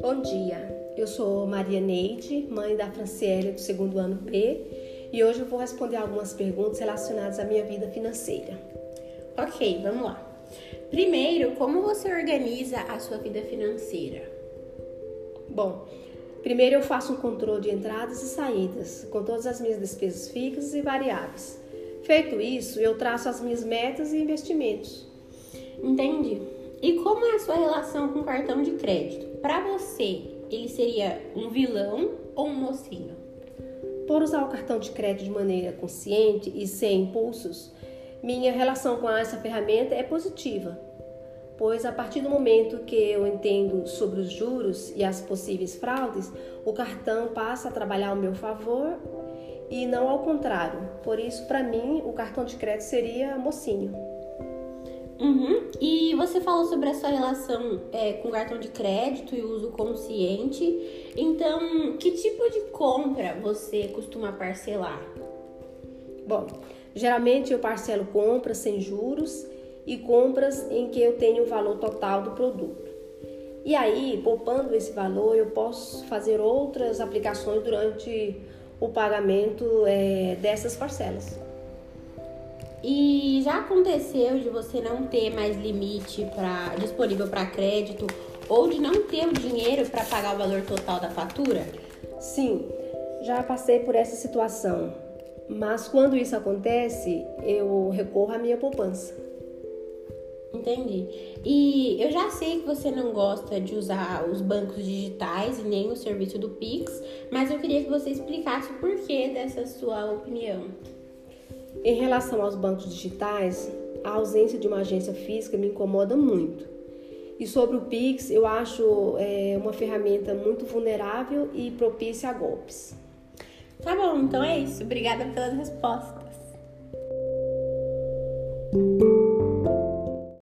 Bom dia, eu sou Maria Neide, mãe da Franciele do segundo ano B, e hoje eu vou responder algumas perguntas relacionadas à minha vida financeira. Ok, vamos lá. Primeiro, como você organiza a sua vida financeira? Bom, primeiro eu faço um controle de entradas e saídas, com todas as minhas despesas fixas e variáveis. Feito isso, eu traço as minhas metas e investimentos. Entendi. E como é a sua relação com o cartão de crédito? Para você, ele seria um vilão ou um mocinho? Por usar o cartão de crédito de maneira consciente e sem impulsos, minha relação com essa ferramenta é positiva, pois a partir do momento que eu entendo sobre os juros e as possíveis fraudes, o cartão passa a trabalhar ao meu favor e não ao contrário. Por isso, para mim, o cartão de crédito seria mocinho. Uhum. E você falou sobre a sua relação é, com cartão de crédito e uso consciente. Então, que tipo de compra você costuma parcelar? Bom, geralmente eu parcelo compras sem juros e compras em que eu tenho o valor total do produto. E aí, poupando esse valor, eu posso fazer outras aplicações durante o pagamento é, dessas parcelas. E já aconteceu de você não ter mais limite pra, disponível para crédito ou de não ter o dinheiro para pagar o valor total da fatura? Sim, já passei por essa situação. Mas quando isso acontece, eu recorro à minha poupança. Entendi. E eu já sei que você não gosta de usar os bancos digitais e nem o serviço do Pix, mas eu queria que você explicasse o porquê dessa sua opinião. Em relação aos bancos digitais, a ausência de uma agência física me incomoda muito. E sobre o Pix, eu acho é, uma ferramenta muito vulnerável e propícia a golpes. Tá bom, então é isso. Obrigada pelas respostas.